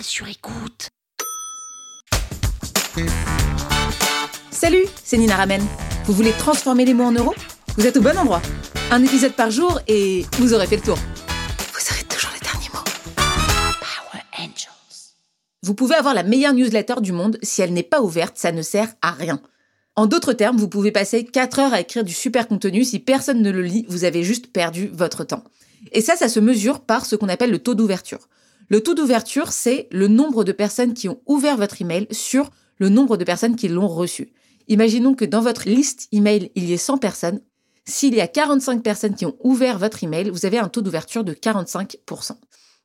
sur écoute. Salut, c'est Nina Ramen. Vous voulez transformer les mots en euros? Vous êtes au bon endroit. Un épisode par jour et vous aurez fait le tour. Vous aurez toujours les derniers mots. Power Angels. Vous pouvez avoir la meilleure newsletter du monde, si elle n'est pas ouverte, ça ne sert à rien. En d'autres termes, vous pouvez passer 4 heures à écrire du super contenu, si personne ne le lit, vous avez juste perdu votre temps. Et ça, ça se mesure par ce qu'on appelle le taux d'ouverture. Le taux d'ouverture, c'est le nombre de personnes qui ont ouvert votre email sur le nombre de personnes qui l'ont reçu. Imaginons que dans votre liste email, il y ait 100 personnes. S'il y a 45 personnes qui ont ouvert votre email, vous avez un taux d'ouverture de 45%.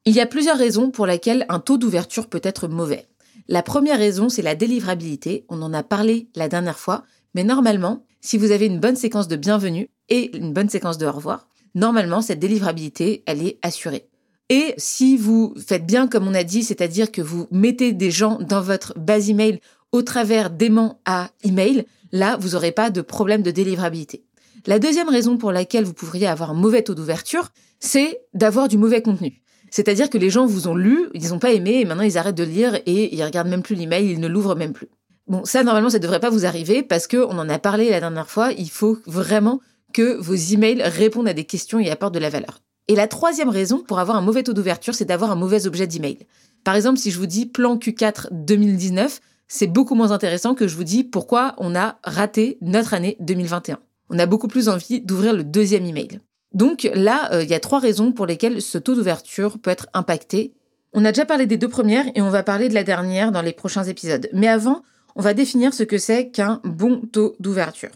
Il y a plusieurs raisons pour lesquelles un taux d'ouverture peut être mauvais. La première raison, c'est la délivrabilité. On en a parlé la dernière fois. Mais normalement, si vous avez une bonne séquence de bienvenue et une bonne séquence de au revoir, normalement, cette délivrabilité, elle est assurée. Et si vous faites bien comme on a dit, c'est-à-dire que vous mettez des gens dans votre base email au travers d'aimants à email, là, vous n'aurez pas de problème de délivrabilité. La deuxième raison pour laquelle vous pourriez avoir un mauvais taux d'ouverture, c'est d'avoir du mauvais contenu. C'est-à-dire que les gens vous ont lu, ils n'ont pas aimé, et maintenant ils arrêtent de lire et ils regardent même plus l'email, ils ne l'ouvrent même plus. Bon, ça normalement ça ne devrait pas vous arriver parce que on en a parlé la dernière fois, il faut vraiment que vos emails répondent à des questions et apportent de la valeur. Et la troisième raison pour avoir un mauvais taux d'ouverture, c'est d'avoir un mauvais objet d'email. Par exemple, si je vous dis plan Q4 2019, c'est beaucoup moins intéressant que je vous dis pourquoi on a raté notre année 2021. On a beaucoup plus envie d'ouvrir le deuxième email. Donc là, euh, il y a trois raisons pour lesquelles ce taux d'ouverture peut être impacté. On a déjà parlé des deux premières et on va parler de la dernière dans les prochains épisodes. Mais avant, on va définir ce que c'est qu'un bon taux d'ouverture.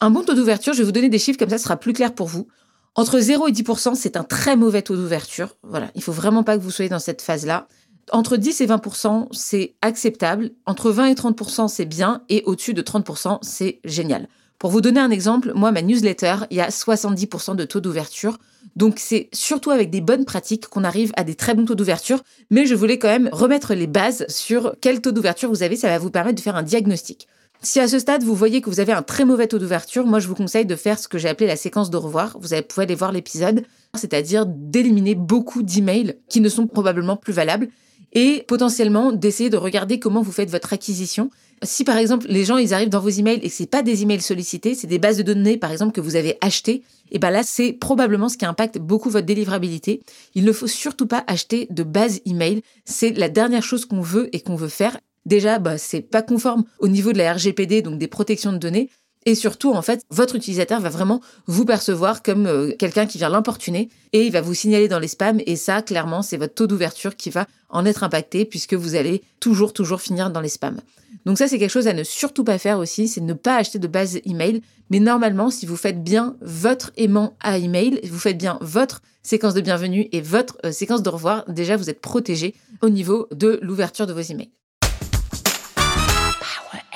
Un bon taux d'ouverture, je vais vous donner des chiffres comme ça, ce sera plus clair pour vous. Entre 0 et 10%, c'est un très mauvais taux d'ouverture. Voilà, il faut vraiment pas que vous soyez dans cette phase-là. Entre 10 et 20%, c'est acceptable. Entre 20 et 30%, c'est bien. Et au-dessus de 30%, c'est génial. Pour vous donner un exemple, moi, ma newsletter, il y a 70% de taux d'ouverture. Donc c'est surtout avec des bonnes pratiques qu'on arrive à des très bons taux d'ouverture. Mais je voulais quand même remettre les bases sur quel taux d'ouverture vous avez. Ça va vous permettre de faire un diagnostic. Si à ce stade vous voyez que vous avez un très mauvais taux d'ouverture, moi je vous conseille de faire ce que j'ai appelé la séquence de revoir. Vous pouvez aller voir l'épisode, c'est-à-dire d'éliminer beaucoup d'emails qui ne sont probablement plus valables et potentiellement d'essayer de regarder comment vous faites votre acquisition. Si par exemple les gens ils arrivent dans vos emails et c'est pas des emails sollicités, c'est des bases de données par exemple que vous avez achetées, et ben là c'est probablement ce qui impacte beaucoup votre délivrabilité. Il ne faut surtout pas acheter de bases email, c'est la dernière chose qu'on veut et qu'on veut faire. Déjà, bah, c'est pas conforme au niveau de la RGPD, donc des protections de données. Et surtout, en fait, votre utilisateur va vraiment vous percevoir comme euh, quelqu'un qui vient l'importuner et il va vous signaler dans les spams. Et ça, clairement, c'est votre taux d'ouverture qui va en être impacté puisque vous allez toujours, toujours finir dans les spams. Donc ça, c'est quelque chose à ne surtout pas faire aussi, c'est ne pas acheter de base email. Mais normalement, si vous faites bien votre aimant à email, vous faites bien votre séquence de bienvenue et votre euh, séquence de revoir, déjà, vous êtes protégé au niveau de l'ouverture de vos emails.